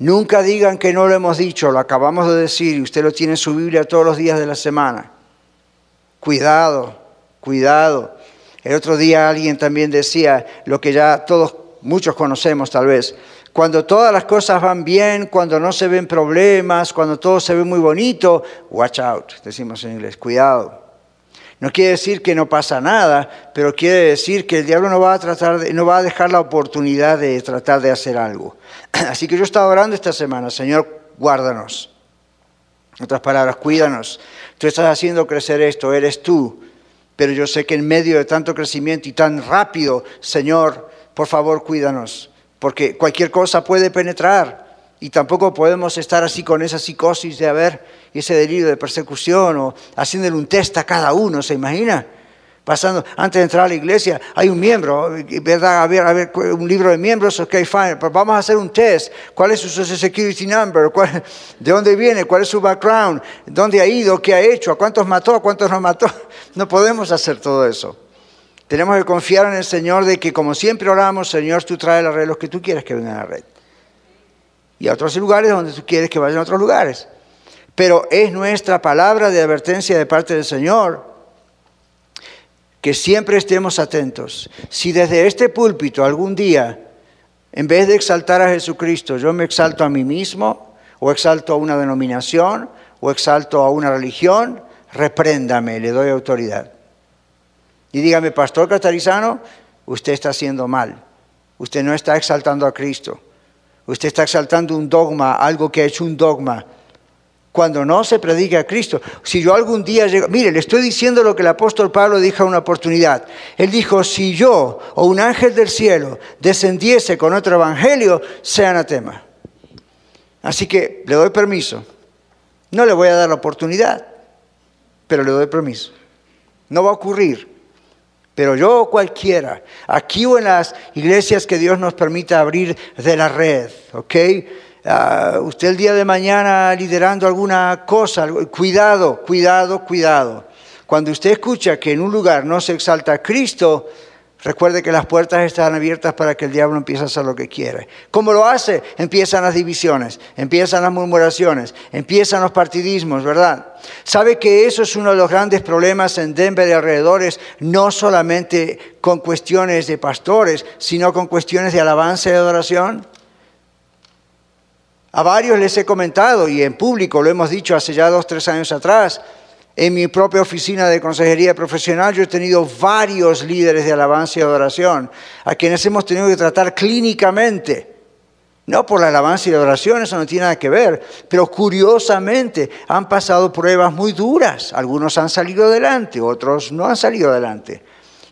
Nunca digan que no lo hemos dicho, lo acabamos de decir y usted lo tiene en su Biblia todos los días de la semana. Cuidado, cuidado. El otro día alguien también decía lo que ya todos, muchos conocemos tal vez. Cuando todas las cosas van bien, cuando no se ven problemas, cuando todo se ve muy bonito, watch out, decimos en inglés, cuidado. No quiere decir que no pasa nada, pero quiere decir que el diablo no va a, tratar de, no va a dejar la oportunidad de tratar de hacer algo. [CLEARS THROAT] Así que yo estaba orando esta semana, Señor, guárdanos. En otras palabras, cuídanos. Tú estás haciendo crecer esto, eres tú. Pero yo sé que en medio de tanto crecimiento y tan rápido, Señor, por favor, cuídanos. Porque cualquier cosa puede penetrar. Y tampoco podemos estar así con esa psicosis de haber ese delirio de persecución o haciéndole un test a cada uno, ¿se imagina? Pasando, antes de entrar a la iglesia, hay un miembro, ¿verdad? A ver, a ver un libro de miembros, ok, fine, pero vamos a hacer un test. ¿Cuál es su Social Security Number? ¿De dónde viene? ¿Cuál es su background? ¿Dónde ha ido? ¿Qué ha hecho? ¿A cuántos mató? ¿A cuántos no mató? [LAUGHS] No podemos hacer todo eso. Tenemos que confiar en el Señor de que, como siempre oramos, Señor, tú traes los los que tú quieres que vengan a la red y a otros lugares donde tú quieres que vayan a otros lugares. Pero es nuestra palabra de advertencia de parte del Señor que siempre estemos atentos. Si desde este púlpito algún día, en vez de exaltar a Jesucristo, yo me exalto a mí mismo, o exalto a una denominación, o exalto a una religión, repréndame, le doy autoridad. Y dígame, Pastor Catarizano, usted está haciendo mal. Usted no está exaltando a Cristo. Usted está exaltando un dogma, algo que ha hecho un dogma. Cuando no se predica a Cristo. Si yo algún día llego, mire, le estoy diciendo lo que el apóstol Pablo dijo a una oportunidad. Él dijo, si yo o un ángel del cielo descendiese con otro evangelio, sea anatema. Así que le doy permiso. No le voy a dar la oportunidad, pero le doy permiso. No va a ocurrir. Pero yo cualquiera, aquí o en las iglesias que Dios nos permita abrir de la red, ¿ok? Ah, usted el día de mañana liderando alguna cosa, cuidado, cuidado, cuidado. Cuando usted escucha que en un lugar no se exalta a Cristo, Recuerde que las puertas están abiertas para que el diablo empiece a hacer lo que quiere. ¿Cómo lo hace? Empiezan las divisiones, empiezan las murmuraciones, empiezan los partidismos, ¿verdad? ¿Sabe que eso es uno de los grandes problemas en Denver y alrededores? No solamente con cuestiones de pastores, sino con cuestiones de alabanza y adoración. A varios les he comentado, y en público lo hemos dicho hace ya dos, tres años atrás, en mi propia oficina de consejería profesional yo he tenido varios líderes de alabanza y adoración a quienes hemos tenido que tratar clínicamente. No por la alabanza y la adoración, eso no tiene nada que ver, pero curiosamente han pasado pruebas muy duras. Algunos han salido adelante, otros no han salido adelante.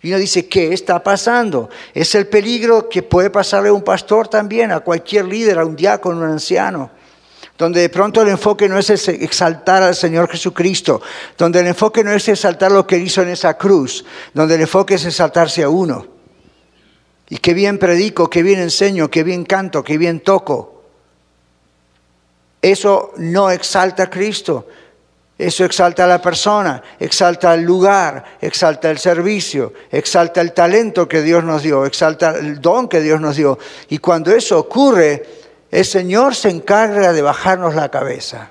Y uno dice, ¿qué está pasando? Es el peligro que puede pasarle a un pastor también, a cualquier líder, a un diácono, a un anciano donde de pronto el enfoque no es exaltar al Señor Jesucristo, donde el enfoque no es exaltar lo que hizo en esa cruz, donde el enfoque es exaltarse a uno. Y qué bien predico, qué bien enseño, qué bien canto, qué bien toco. Eso no exalta a Cristo, eso exalta a la persona, exalta el lugar, exalta el servicio, exalta el talento que Dios nos dio, exalta el don que Dios nos dio. Y cuando eso ocurre, el Señor se encarga de bajarnos la cabeza.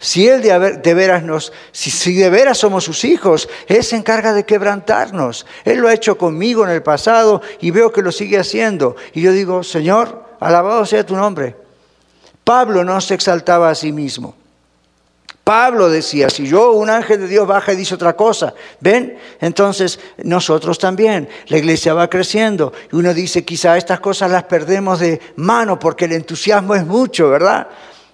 Si Él de, veras nos, si, de veras somos sus hijos, Él se encarga de quebrantarnos. Él lo ha hecho conmigo en el pasado y veo que lo sigue haciendo. Y yo digo, Señor, alabado sea tu nombre. Pablo no se exaltaba a sí mismo. Pablo decía, si yo, un ángel de Dios, baja y dice otra cosa, ¿ven? Entonces nosotros también, la iglesia va creciendo y uno dice, quizá estas cosas las perdemos de mano porque el entusiasmo es mucho, ¿verdad?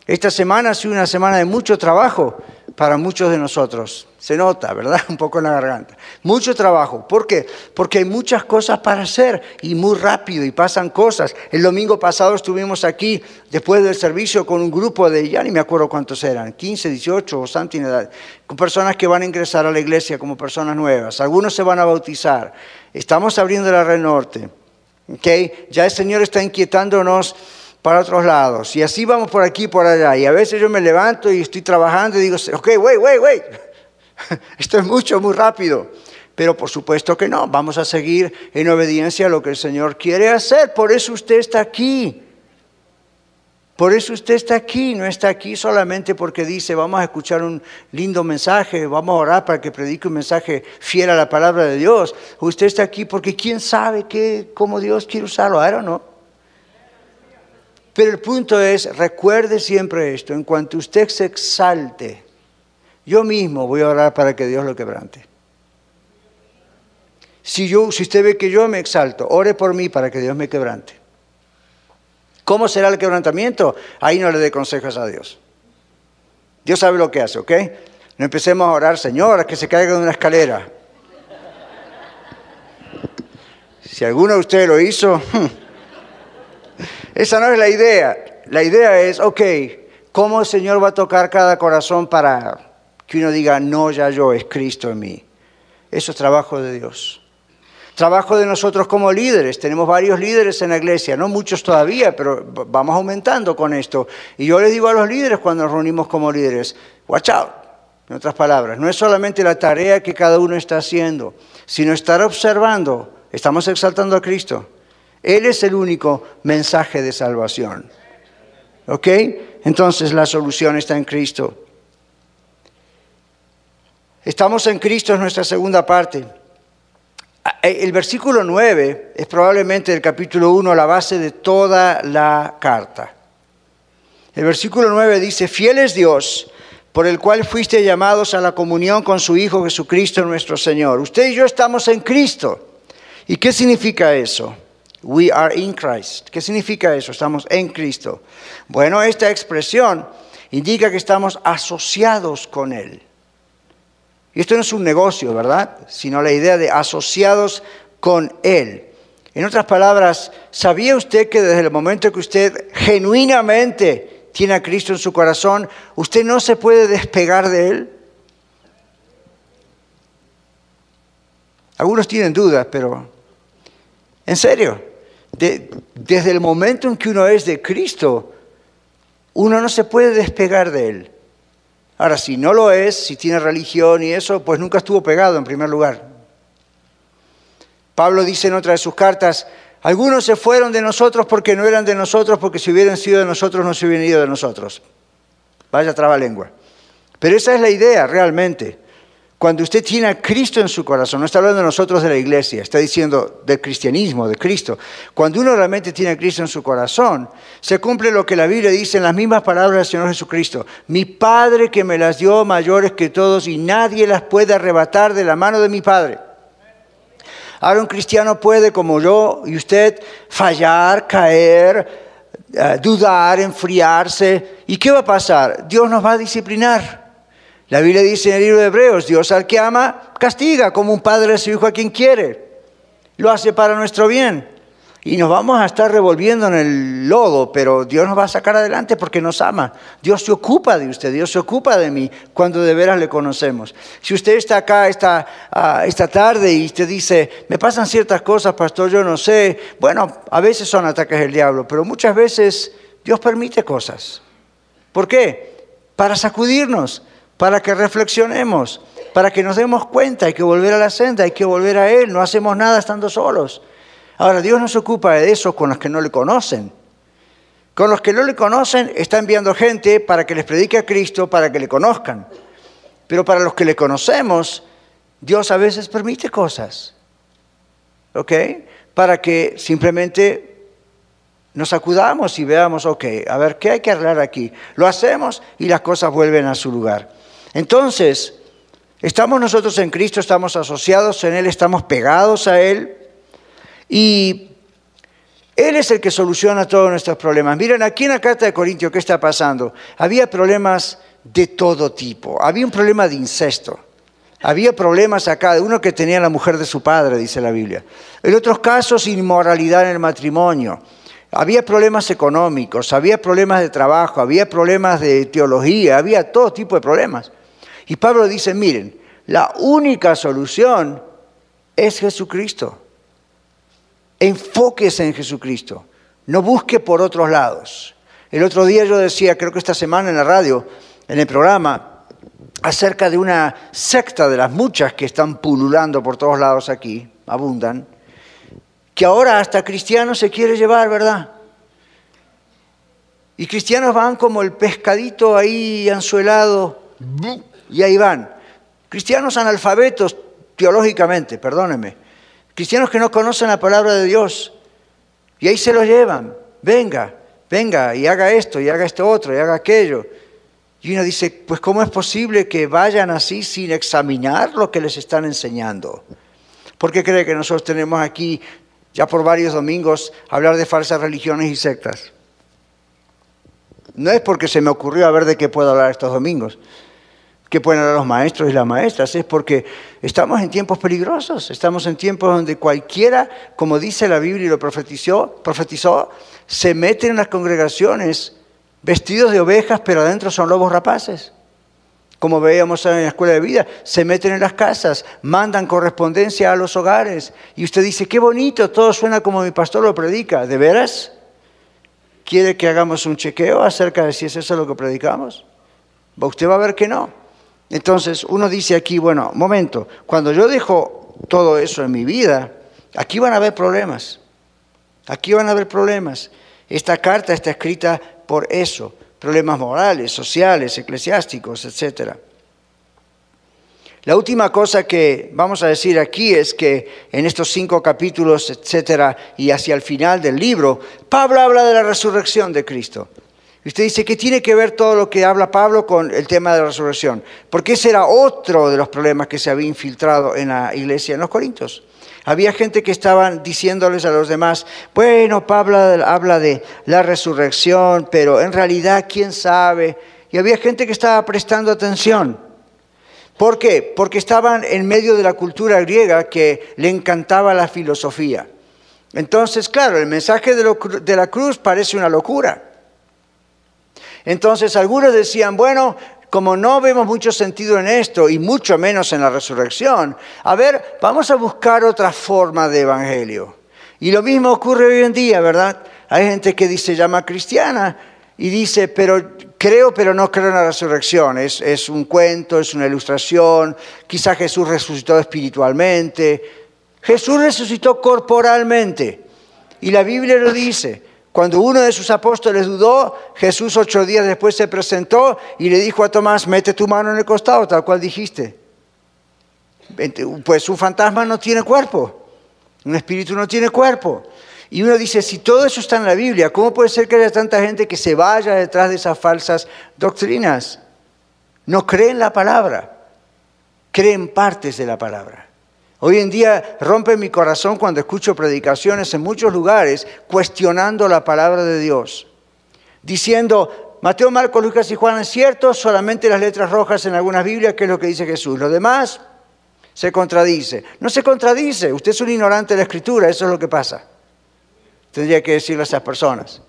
Esta semana ha sido una semana de mucho trabajo para muchos de nosotros. Se nota, ¿verdad? [LAUGHS] Un poco en la garganta. Mucho trabajo. ¿Por qué? Porque hay muchas cosas para hacer y muy rápido y pasan cosas. El domingo pasado estuvimos aquí después del servicio con un grupo de, ya ni me acuerdo cuántos eran, 15, 18 o something edad, con personas que van a ingresar a la iglesia como personas nuevas. Algunos se van a bautizar. Estamos abriendo la red norte. ¿okay? Ya el Señor está inquietándonos para otros lados. Y así vamos por aquí y por allá. Y a veces yo me levanto y estoy trabajando y digo, ok, wait, wait, wait. [LAUGHS] Esto es mucho, muy rápido. Pero por supuesto que no, vamos a seguir en obediencia a lo que el Señor quiere hacer. Por eso usted está aquí. Por eso usted está aquí, no está aquí solamente porque dice, vamos a escuchar un lindo mensaje, vamos a orar para que predique un mensaje fiel a la palabra de Dios. Usted está aquí porque quién sabe qué, cómo Dios quiere usarlo, I don't know. Pero el punto es, recuerde siempre esto, en cuanto usted se exalte, yo mismo voy a orar para que Dios lo quebrante. Si, yo, si usted ve que yo me exalto, ore por mí para que Dios me quebrante. ¿Cómo será el quebrantamiento? Ahí no le dé consejos a Dios. Dios sabe lo que hace, ¿ok? No empecemos a orar, Señor, que se caiga de una escalera. Si alguno de ustedes lo hizo, [LAUGHS] esa no es la idea. La idea es, ok, ¿cómo el Señor va a tocar cada corazón para que uno diga, no, ya yo, es Cristo en mí? Eso es trabajo de Dios. Trabajo de nosotros como líderes. Tenemos varios líderes en la iglesia, no muchos todavía, pero vamos aumentando con esto. Y yo les digo a los líderes cuando nos reunimos como líderes, watch out. En otras palabras, no es solamente la tarea que cada uno está haciendo, sino estar observando. Estamos exaltando a Cristo. Él es el único mensaje de salvación. ¿Ok? Entonces la solución está en Cristo. Estamos en Cristo es nuestra segunda parte. Eh, el versículo 9 es probablemente del capítulo 1 la base de toda la carta. El versículo 9 dice, fiel es Dios, por el cual fuiste llamados a la comunión con su Hijo Jesucristo nuestro Señor. Usted y yo estamos en Cristo. ¿Y qué significa eso? We are in Christ. ¿Qué significa eso? Estamos en Cristo. Bueno, esta expresión indica que estamos asociados con Él. Y esto no es un negocio, ¿verdad? Sino la idea de asociados con Él. En otras palabras, ¿sabía usted que desde el momento que usted genuinamente tiene a Cristo en su corazón, usted no se puede despegar de Él? Algunos tienen dudas, pero en serio, desde el momento en que uno es de Cristo, uno no se puede despegar de Él. Ahora, si no lo es, si tiene religión y eso, pues nunca estuvo pegado en primer lugar. Pablo dice en otra de sus cartas, algunos se fueron de nosotros porque no eran de nosotros, porque si hubieran sido de nosotros no se hubieran ido de nosotros. Vaya lengua. Pero esa es la idea realmente. Cuando usted tiene a Cristo en su corazón, no está hablando de nosotros de la iglesia, está diciendo del cristianismo, de Cristo. Cuando uno realmente tiene a Cristo en su corazón, se cumple lo que la Biblia dice en las mismas palabras del Señor Jesucristo. Mi Padre que me las dio mayores que todos y nadie las puede arrebatar de la mano de mi Padre. Ahora un cristiano puede, como yo y usted, fallar, caer, eh, dudar, enfriarse. ¿Y qué va a pasar? Dios nos va a disciplinar. La Biblia dice en el libro de Hebreos, Dios al que ama, castiga como un padre a su hijo a quien quiere. Lo hace para nuestro bien. Y nos vamos a estar revolviendo en el lodo, pero Dios nos va a sacar adelante porque nos ama. Dios se ocupa de usted, Dios se ocupa de mí cuando de veras le conocemos. Si usted está acá esta, ah, esta tarde y usted dice, me pasan ciertas cosas, pastor, yo no sé. Bueno, a veces son ataques del diablo, pero muchas veces Dios permite cosas. ¿Por qué? Para sacudirnos para que reflexionemos, para que nos demos cuenta, hay que volver a la senda, hay que volver a Él, no hacemos nada estando solos. Ahora, Dios no se ocupa de eso con los que no le conocen. Con los que no le conocen está enviando gente para que les predique a Cristo, para que le conozcan. Pero para los que le conocemos, Dios a veces permite cosas. ¿Ok? Para que simplemente nos acudamos y veamos, ok, a ver, ¿qué hay que arreglar aquí? Lo hacemos y las cosas vuelven a su lugar. Entonces, estamos nosotros en Cristo, estamos asociados en Él, estamos pegados a Él y Él es el que soluciona todos nuestros problemas. Miren, aquí en la carta de Corintios, ¿qué está pasando? Había problemas de todo tipo. Había un problema de incesto. Había problemas acá, uno que tenía la mujer de su padre, dice la Biblia. En otros casos, inmoralidad en el matrimonio. Había problemas económicos, había problemas de trabajo, había problemas de teología, había todo tipo de problemas. Y Pablo dice, miren, la única solución es Jesucristo. Enfóquese en Jesucristo. No busque por otros lados. El otro día yo decía, creo que esta semana en la radio, en el programa, acerca de una secta de las muchas que están pululando por todos lados aquí, abundan, que ahora hasta cristianos se quiere llevar, ¿verdad? Y cristianos van como el pescadito ahí anzuelado, y ahí van. Cristianos analfabetos teológicamente, perdónenme. Cristianos que no conocen la palabra de Dios. Y ahí se los llevan. Venga, venga, y haga esto, y haga esto otro, y haga aquello. Y uno dice, pues ¿cómo es posible que vayan así sin examinar lo que les están enseñando? ¿Por qué cree que nosotros tenemos aquí, ya por varios domingos, hablar de falsas religiones y sectas? No es porque se me ocurrió a ver de qué puedo hablar estos domingos, qué pueden los maestros y las maestras, es porque estamos en tiempos peligrosos, estamos en tiempos donde cualquiera, como dice la Biblia y lo profetizó, profetizó se mete en las congregaciones vestidos de ovejas, pero adentro son lobos rapaces. Como veíamos en la escuela de vida, se meten en las casas, mandan correspondencia a los hogares. Y usted dice, qué bonito, todo suena como mi pastor lo predica. ¿De veras? ¿Quiere que hagamos un chequeo acerca de si es eso lo que predicamos? Usted va a ver que no. Entonces uno dice aquí, bueno, momento, cuando yo dejo todo eso en mi vida, aquí van a haber problemas. Aquí van a haber problemas. Esta carta está escrita por eso, problemas morales, sociales, eclesiásticos, etcétera. La última cosa que vamos a decir aquí es que en estos cinco capítulos, etcétera, y hacia el final del libro, Pablo habla de la resurrección de Cristo. Usted dice, ¿qué tiene que ver todo lo que habla Pablo con el tema de la resurrección? Porque ese era otro de los problemas que se había infiltrado en la iglesia en los Corintios. Había gente que estaban diciéndoles a los demás, bueno, Pablo habla de la resurrección, pero en realidad, ¿quién sabe? Y había gente que estaba prestando atención. ¿Por qué? Porque estaban en medio de la cultura griega que le encantaba la filosofía. Entonces, claro, el mensaje de, la cruz parece una locura. Entonces algunos decían, bueno, como no vemos mucho sentido en esto y mucho menos en la resurrección, a ver, vamos a buscar otra forma de evangelio. Y lo mismo ocurre hoy en día, ¿verdad? Hay gente que dice llama cristiana y dice, pero creo, pero no creo en la resurrección. Es, es un cuento, es una ilustración. Quizá Jesús resucitó espiritualmente. Jesús resucitó corporalmente. Y la Biblia lo dice. Cuando uno de sus apóstoles dudó, Jesús ocho días después se presentó y le dijo a Tomás, mete tu mano en el costado, tal cual dijiste. Pues un fantasma no tiene cuerpo, un espíritu no tiene cuerpo. Y uno dice, si todo eso está en la Biblia, ¿cómo puede ser que haya tanta gente que se vaya detrás de esas falsas doctrinas? No creen la palabra, creen partes de la palabra. Hoy en día rompe mi corazón cuando escucho predicaciones en muchos lugares cuestionando la palabra de Dios, diciendo, Mateo, Marcos, Lucas y Juan es cierto, solamente las letras rojas en algunas Biblias, que es lo que dice Jesús. Lo demás se contradice. No se contradice, usted es un ignorante de la escritura, eso es lo que pasa tendría que decirle a esas personas.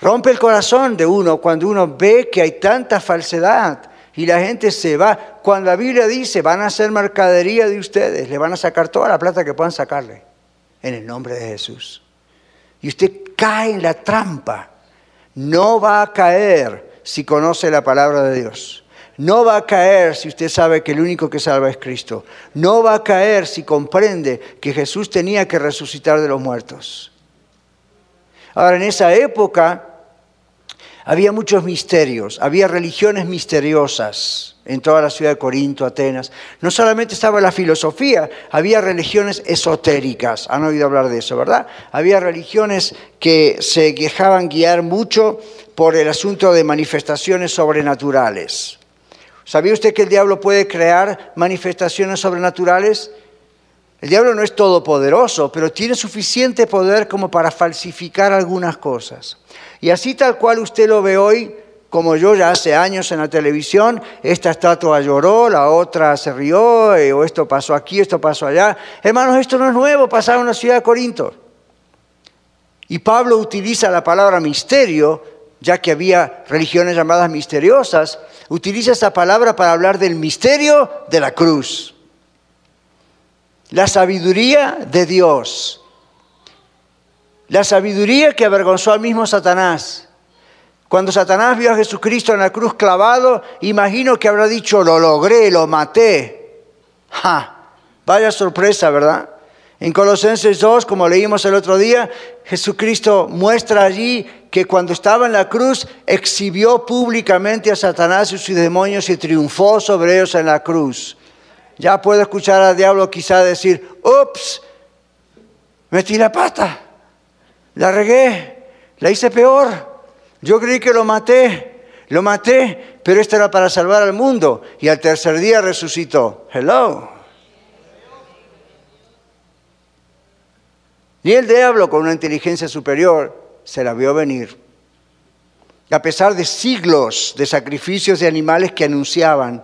Rompe el corazón de uno cuando uno ve que hay tanta falsedad y la gente se va. Cuando la Biblia dice, van a hacer mercadería de ustedes, le van a sacar toda la plata que puedan sacarle, en el nombre de Jesús. Y usted cae en la trampa. No va a caer si conoce la palabra de Dios. No va a caer si usted sabe que el único que salva es Cristo. No va a caer si comprende que Jesús tenía que resucitar de los muertos. Ahora, en esa época había muchos misterios, había religiones misteriosas en toda la ciudad de Corinto, Atenas. No solamente estaba la filosofía, había religiones esotéricas. Han oído hablar de eso, ¿verdad? Había religiones que se dejaban guiar mucho por el asunto de manifestaciones sobrenaturales. ¿Sabía usted que el diablo puede crear manifestaciones sobrenaturales? El diablo no es todopoderoso, pero tiene suficiente poder como para falsificar algunas cosas. Y así tal cual usted lo ve hoy, como yo ya hace años en la televisión, esta estatua lloró, la otra se rió, eh, o esto pasó aquí, esto pasó allá. Hermanos, esto no es nuevo, pasaba en la ciudad de Corinto. Y Pablo utiliza la palabra misterio, ya que había religiones llamadas misteriosas, utiliza esa palabra para hablar del misterio de la cruz. La sabiduría de Dios. La sabiduría que avergonzó al mismo Satanás. Cuando Satanás vio a Jesucristo en la cruz clavado, imagino que habrá dicho, lo logré, lo maté. ¡Ja! Vaya sorpresa, ¿verdad? En Colosenses 2, como leímos el otro día, Jesucristo muestra allí que cuando estaba en la cruz exhibió públicamente a Satanás y sus demonios y triunfó sobre ellos en la cruz. Ya puedo escuchar al diablo quizá decir, ups, metí la pata, la regué, la hice peor. Yo creí que lo maté, lo maté, pero esto era para salvar al mundo. Y al tercer día resucitó. Hello. Y el diablo, con una inteligencia superior, se la vio venir. A pesar de siglos de sacrificios de animales que anunciaban,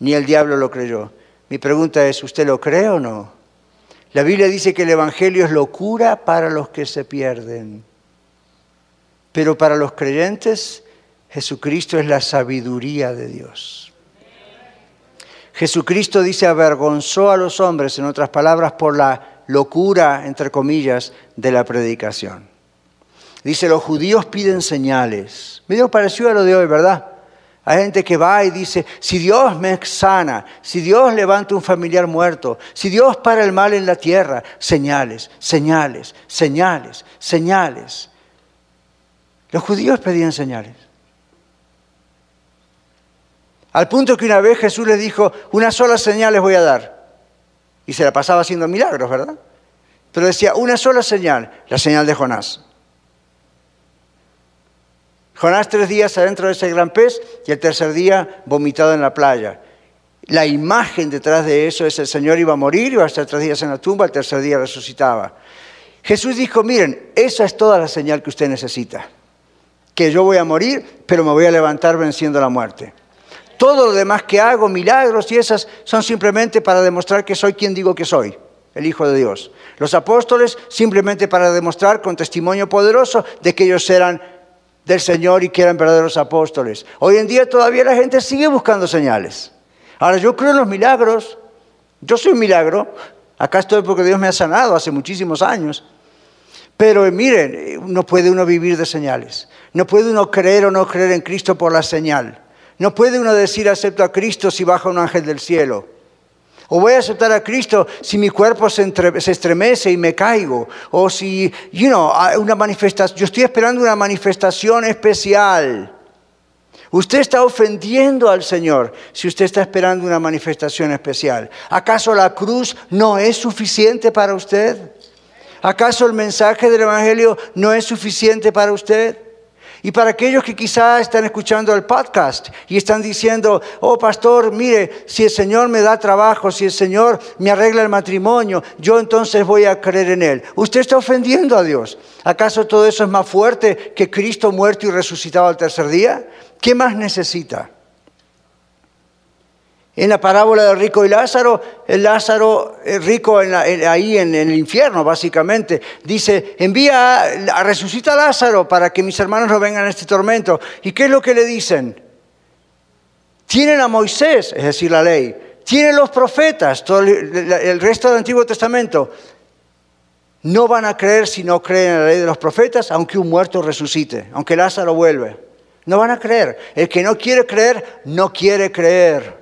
ni el diablo lo creyó. Mi pregunta es, ¿usted lo cree o no? La Biblia dice que el Evangelio es locura para los que se pierden. Pero para los creyentes, Jesucristo es la sabiduría de Dios. Jesucristo dice avergonzó a los hombres, en otras palabras, por la locura, entre comillas, de la predicación. Dice, los judíos piden señales. Medio parecido a lo de hoy, ¿verdad? Hay gente que va y dice, si Dios me sana, si Dios levanta un familiar muerto, si Dios para el mal en la tierra, señales, señales, señales, señales. Los judíos pedían señales. Al punto que una vez Jesús les dijo, una sola señal les voy a dar. Y se la pasaba haciendo milagros, ¿verdad? Pero decía, una sola señal, la señal de Jonás. Jonás tres días adentro de ese gran pez y el tercer día vomitado en la playa. La imagen detrás de eso es el Señor iba a morir, iba a estar tres días en la tumba, el tercer día resucitaba. Jesús dijo, miren, esa es toda la señal que usted necesita que yo voy a morir, pero me voy a levantar venciendo la muerte. Todo lo demás que hago, milagros y esas, son simplemente para demostrar que soy quien digo que soy, el Hijo de Dios. Los apóstoles simplemente para demostrar con testimonio poderoso de que ellos eran del Señor y que eran verdaderos apóstoles. Hoy en día todavía la gente sigue buscando señales. Ahora yo creo en los milagros, yo soy un milagro, acá estoy porque Dios me ha sanado hace muchísimos años, pero miren, no puede uno vivir de señales. No puede uno creer o no creer en Cristo por la señal. No puede uno decir acepto a Cristo si baja un ángel del cielo. O voy a aceptar a Cristo si mi cuerpo se, estremece y me caigo. O si, you know, una manifestación. Yo estoy esperando una manifestación especial. Usted está ofendiendo al Señor si usted está esperando una manifestación especial. ¿Acaso la cruz no es suficiente para usted? ¿Acaso el mensaje del Evangelio no es suficiente para usted? Y para aquellos que quizás están escuchando el podcast y están diciendo, oh pastor, mire, si el Señor me da trabajo, si el Señor me arregla el matrimonio, yo entonces voy a creer en Él. Usted está ofendiendo a Dios. ¿Acaso todo eso es más fuerte que Cristo muerto y resucitado al tercer día? ¿Qué más necesita? En la parábola del rico y Lázaro, el Lázaro el rico ahí en, el infierno, básicamente, dice, envía, a, resucita a Lázaro para que mis hermanos no vengan a este tormento. ¿Y qué es lo que le dicen? Tienen a Moisés, es decir, la ley, tienen los profetas, todo el, el resto del Antiguo Testamento. No van a creer si no creen en la ley de los profetas, aunque un muerto resucite, aunque Lázaro vuelve. No van a creer. El que no quiere creer, no quiere creer.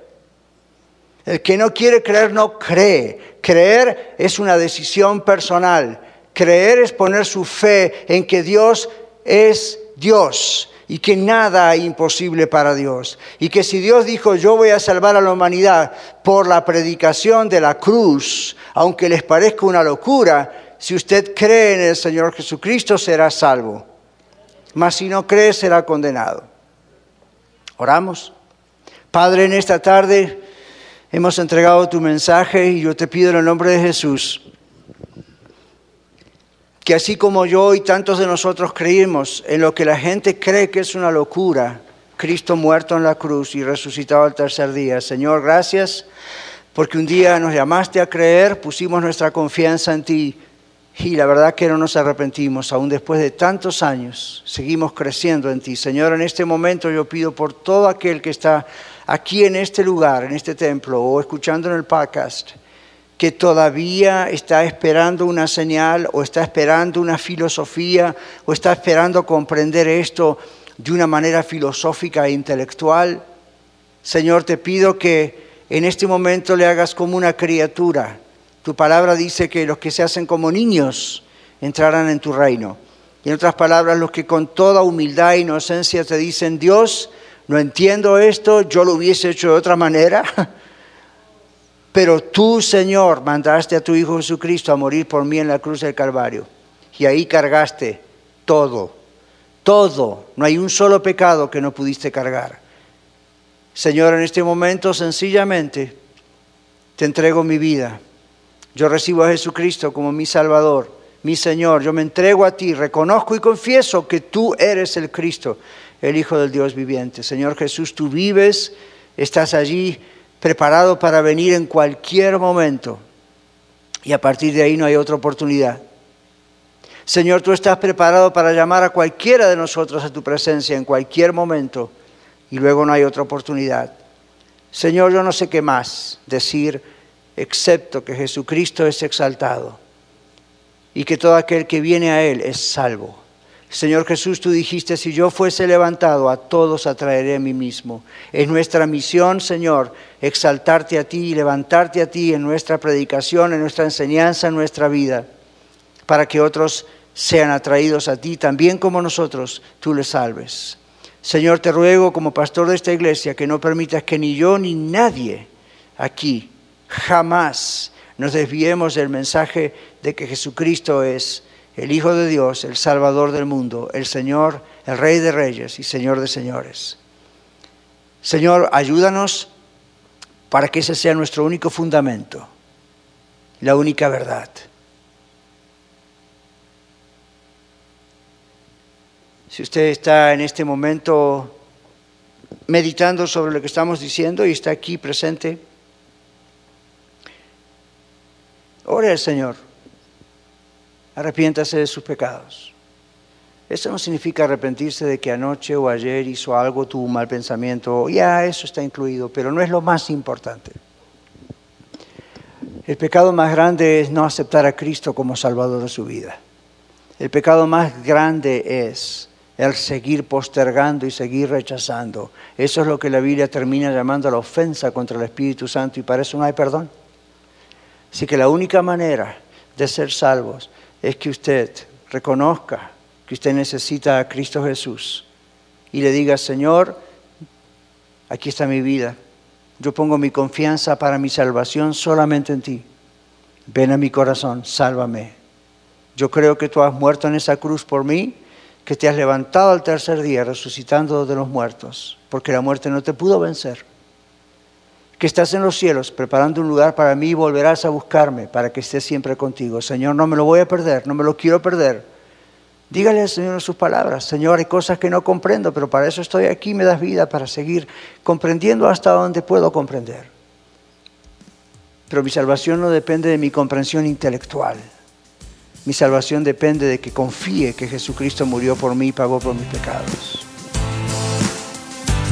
El que no quiere creer no cree. Creer es una decisión personal. Creer es poner su fe en que Dios es Dios y que nada es imposible para Dios. Y que si Dios dijo yo voy a salvar a la humanidad por la predicación de la cruz, aunque les parezca una locura, si usted cree en el Señor Jesucristo será salvo. Mas si no cree será condenado. Oramos. Padre, en esta tarde hemos entregado tu mensaje y yo te pido en el nombre de Jesús que así como yo y tantos de nosotros creímos en lo que la gente cree que es una locura, Cristo muerto en la cruz y resucitado al tercer día. Señor, gracias porque un día nos llamaste a creer, pusimos nuestra confianza en ti y la verdad que no nos arrepentimos, aún después de tantos años, seguimos creciendo en ti. Señor, en este momento yo pido por todo aquel que está aquí en este lugar, en este templo, o escuchando en el podcast, que todavía está esperando una señal o está esperando una filosofía o está esperando comprender esto de una manera filosófica e intelectual. Señor, te pido que en este momento le hagas como una criatura. Tu palabra dice que los que se hacen como niños entrarán en tu reino. Y en otras palabras, los que con toda humildad e inocencia te dicen, Dios, no entiendo esto, yo lo hubiese hecho de otra manera. [LAUGHS] Pero tú, Señor, mandaste a tu Hijo Jesucristo a morir por mí en la cruz del Calvario. Y ahí cargaste todo, todo. No hay un solo pecado que no pudiste cargar. Señor, en este momento sencillamente te entrego mi vida. Yo recibo a Jesucristo como mi Salvador, mi Señor. Yo me entrego a ti, reconozco y confieso que tú eres el Cristo, el Hijo del Dios viviente. Señor Jesús, tú vives, estás allí preparado para venir en cualquier momento. Y a partir de ahí no hay otra oportunidad. Señor, tú estás preparado para llamar a cualquiera de nosotros a tu presencia en cualquier momento y luego no hay otra oportunidad. Señor, yo no sé qué más decir excepto que Jesucristo es exaltado y que todo aquel que viene a Él es salvo. Señor Jesús, tú dijiste, si yo fuese levantado, a todos atraeré a mí mismo. Es nuestra misión, Señor, exaltarte a ti y levantarte a ti en nuestra predicación, en nuestra enseñanza, en nuestra vida, para que otros sean atraídos a ti, también como nosotros, tú les salves. Señor, te ruego como pastor de esta iglesia que no permitas que ni yo ni nadie aquí jamás nos desviemos del mensaje de que Jesucristo es el Hijo de Dios, el Salvador del mundo, el Señor, el Rey de Reyes y Señor de Señores. Señor, ayúdanos para que ese sea nuestro único fundamento, la única verdad. Si usted está en este momento meditando sobre lo que estamos diciendo y está aquí presente, ore al Señor arrepiéntase de sus pecados. Eso no significa arrepentirse de que anoche o ayer hizo algo, tuvo un mal pensamiento, ya eso está incluido, pero no es lo más importante. El pecado más grande es no aceptar a Cristo como Salvador de su vida. El pecado más grande es el seguir postergando y seguir rechazando. Eso es lo que la Biblia termina llamando la ofensa contra el Espíritu Santo y para eso no hay perdón. Así que la única manera de ser salvos es que usted reconozca que usted necesita a Cristo Jesús y le diga, Señor, aquí está mi vida. Yo pongo mi confianza para mi salvación solamente en ti. Ven a mi corazón, sálvame. Yo creo que tú has muerto en esa cruz por mí, que te has levantado al tercer día resucitando de los muertos, porque la muerte no te pudo vencer que estás en los cielos preparando un lugar para mí y volverás a buscarme para que esté siempre contigo. Señor, no me lo voy a perder, no me lo quiero perder. Dígale al Señor sus palabras, Señor, hay cosas que no comprendo, pero para eso estoy aquí, me das vida para seguir comprendiendo hasta donde puedo comprender. Pero mi salvación no depende de mi comprensión intelectual. Mi salvación depende de que confíe que Jesucristo murió por mí y pagó por mis pecados.